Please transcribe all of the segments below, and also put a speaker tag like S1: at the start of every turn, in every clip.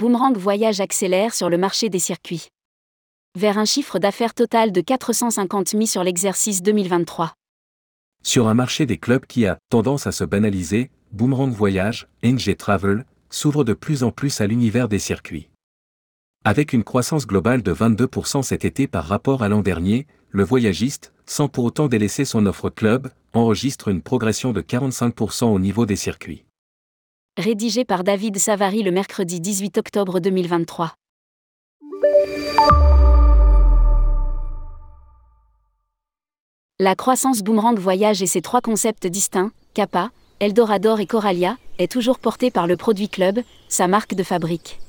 S1: Boomerang Voyage accélère sur le marché des circuits. Vers un chiffre d'affaires total de 450 mis sur l'exercice 2023.
S2: Sur un marché des clubs qui a tendance à se banaliser, Boomerang Voyage, NG Travel, s'ouvre de plus en plus à l'univers des circuits. Avec une croissance globale de 22% cet été par rapport à l'an dernier, le voyagiste, sans pour autant délaisser son offre club, enregistre une progression de 45% au niveau des circuits.
S1: Rédigé par David Savary le mercredi 18 octobre 2023. La croissance Boomerang Voyage et ses trois concepts distincts, Kappa, Eldorador et Coralia, est toujours portée par le Produit Club, sa marque de fabrique.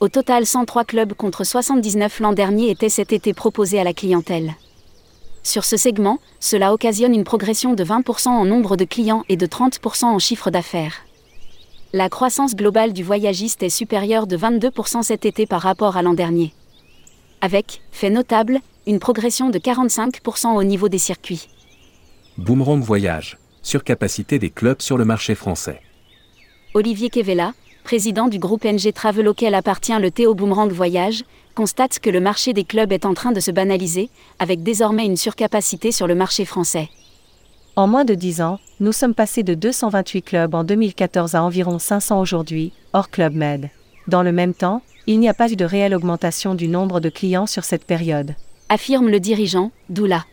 S1: Au total 103 clubs contre 79 l'an dernier étaient cet été proposés à la clientèle. Sur ce segment, cela occasionne une progression de 20% en nombre de clients et de 30% en chiffre d'affaires. La croissance globale du voyagiste est supérieure de 22% cet été par rapport à l'an dernier. Avec, fait notable, une progression de 45% au niveau des circuits.
S2: Boomerang Voyage, surcapacité des clubs sur le marché français.
S1: Olivier Kevela, président du groupe NG Travel auquel appartient le Théo Boomerang Voyage, constate que le marché des clubs est en train de se banaliser, avec désormais une surcapacité sur le marché français.
S3: En moins de 10 ans, nous sommes passés de 228 clubs en 2014 à environ 500 aujourd'hui, hors Club Med. Dans le même temps, il n'y a pas eu de réelle augmentation du nombre de clients sur cette période.
S1: Affirme le dirigeant, Doula.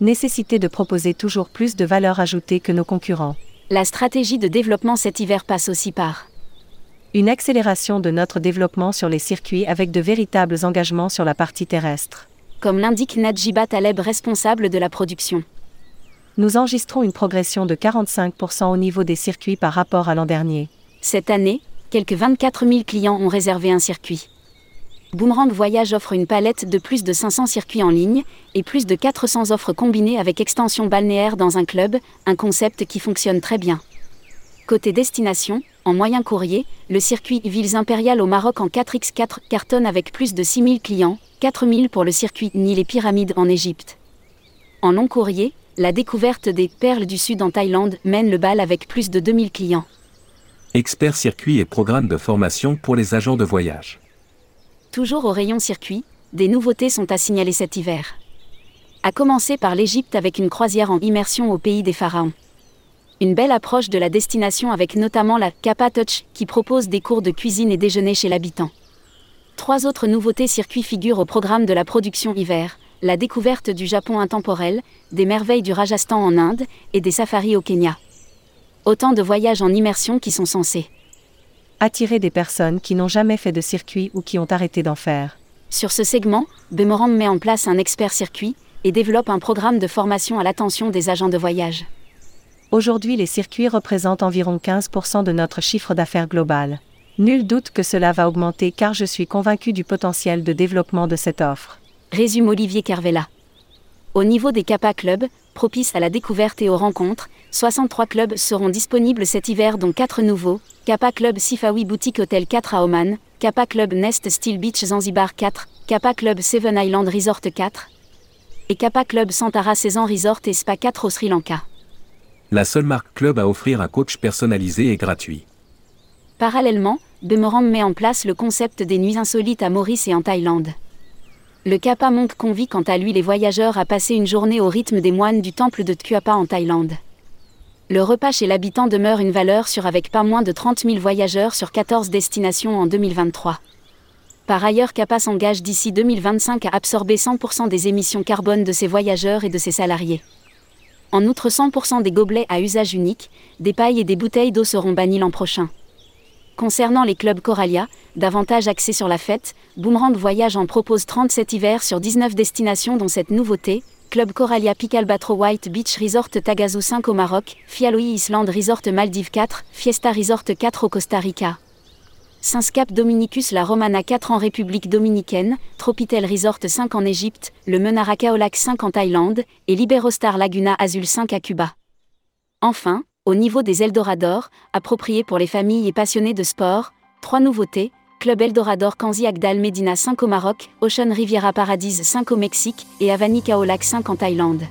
S3: Nécessité de proposer toujours plus de valeur ajoutée que nos concurrents.
S1: La stratégie de développement cet hiver passe aussi par
S3: une accélération de notre développement sur les circuits avec de véritables engagements sur la partie terrestre.
S1: Comme l'indique Nadjiba Taleb, responsable de la production.
S3: Nous enregistrons une progression de 45% au niveau des circuits par rapport à l'an dernier.
S1: Cette année, quelques 24 000 clients ont réservé un circuit. Boomerang Voyage offre une palette de plus de 500 circuits en ligne et plus de 400 offres combinées avec extension balnéaire dans un club, un concept qui fonctionne très bien. Côté destination, en moyen courrier, le circuit Villes Impériales au Maroc en 4x4 cartonne avec plus de 6000 clients, 4000 pour le circuit Ni les Pyramides en Égypte. En long courrier, la découverte des Perles du Sud en Thaïlande mène le bal avec plus de 2000 clients.
S2: Expert circuit et programme de formation pour les agents de voyage.
S1: Toujours au rayon circuit, des nouveautés sont à signaler cet hiver. À commencer par l'Égypte avec une croisière en immersion au pays des pharaons. Une belle approche de la destination avec notamment la Kappa Touch qui propose des cours de cuisine et déjeuner chez l'habitant. Trois autres nouveautés circuits figurent au programme de la production hiver, la découverte du Japon intemporel, des merveilles du Rajasthan en Inde et des safaris au Kenya. Autant de voyages en immersion qui sont censés
S3: attirer des personnes qui n'ont jamais fait de circuit ou qui ont arrêté d'en faire.
S1: Sur ce segment, Boomerang met en place un expert circuit et développe un programme de formation à l'attention des agents de voyage.
S3: Aujourd'hui, les circuits représentent environ 15% de notre chiffre d'affaires global. Nul doute que cela va augmenter car je suis convaincu du potentiel de développement de cette offre.
S1: Résume Olivier Carvella. Au niveau des Kappa Clubs, propices à la découverte et aux rencontres, 63 clubs seront disponibles cet hiver dont 4 nouveaux, Kappa Club Sifawi Boutique Hotel 4 à Oman, Kappa Club Nest Steel Beach Zanzibar 4, Kappa Club Seven Island Resort 4 et Kappa Club Santara Saison Resort et Spa 4 au Sri Lanka
S2: la seule marque club à offrir un coach personnalisé et gratuit.
S1: Parallèlement, Boomerang met en place le concept des nuits insolites à Maurice et en Thaïlande. Le Kappa Monk convie quant à lui les voyageurs à passer une journée au rythme des moines du temple de Tkuapa en Thaïlande. Le repas chez l'habitant demeure une valeur sûre avec pas moins de 30 000 voyageurs sur 14 destinations en 2023. Par ailleurs, Kappa s'engage d'ici 2025 à absorber 100% des émissions carbone de ses voyageurs et de ses salariés. En outre, 100% des gobelets à usage unique, des pailles et des bouteilles d'eau seront bannis l'an prochain. Concernant les clubs Coralia, davantage axés sur la fête, Boomerang Voyage en propose 37 hivers sur 19 destinations dont cette nouveauté, Club Coralia Peak Albatro White Beach Resort Tagazu 5 au Maroc, Fialoui Island Resort Maldives 4, Fiesta Resort 4 au Costa Rica. Saint-Scap Dominicus La Romana 4 en République Dominicaine, Tropitel Resort 5 en Égypte, le Menara Kaolac 5 en Thaïlande, et Liberostar Laguna Azul 5 à Cuba. Enfin, au niveau des Eldorador, appropriés pour les familles et passionnés de sport, trois nouveautés, Club Eldorador Kanzi Agdal Medina 5 au Maroc, Ocean Riviera Paradise 5 au Mexique et Avani Kaolac 5 en Thaïlande.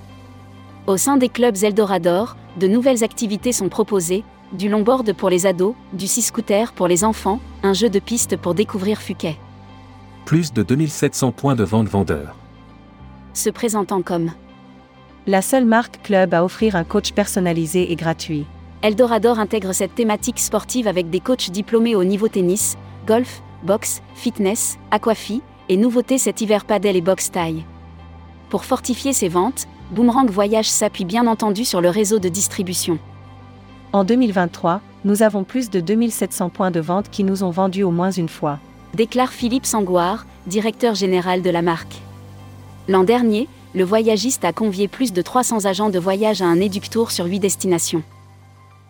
S1: Au sein des clubs Eldorador, de nouvelles activités sont proposées, du longboard pour les ados, du six-scooter pour les enfants, un jeu de piste pour découvrir Fuquet.
S2: Plus de 2700 points de vente vendeurs.
S1: Se présentant comme
S3: La seule marque club à offrir un coach personnalisé et gratuit.
S1: Eldorador intègre cette thématique sportive avec des coachs diplômés au niveau tennis, golf, boxe, fitness, aquafi, et nouveauté cet hiver padel et boxe taille. Pour fortifier ses ventes, Boomerang Voyage s'appuie bien entendu sur le réseau de distribution.
S3: En 2023, nous avons plus de 2700 points de vente qui nous ont vendus au moins une fois.
S1: Déclare Philippe Sangoire, directeur général de la marque. L'an dernier, le voyagiste a convié plus de 300 agents de voyage à un éductour sur 8 destinations.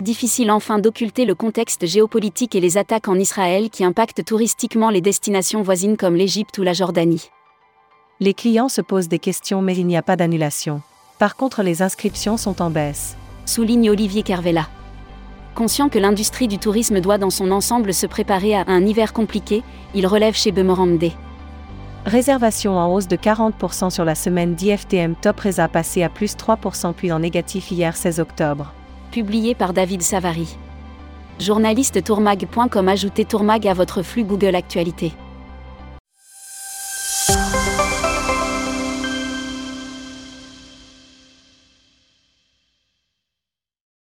S1: Difficile enfin d'occulter le contexte géopolitique et les attaques en Israël qui impactent touristiquement les destinations voisines comme l'Égypte ou la Jordanie.
S3: Les clients se posent des questions mais il n'y a pas d'annulation. Par contre, les inscriptions sont en baisse.
S1: Souligne Olivier Kervella. Conscient que l'industrie du tourisme doit dans son ensemble se préparer à un hiver compliqué, il relève chez D.
S3: Réservation en hausse de 40% sur la semaine d'IFTM Top Reza passé à plus 3% puis en négatif hier 16 octobre
S1: publié par David Savary. Journaliste tourmag.com Ajoutez Tourmag à votre flux Google Actualité.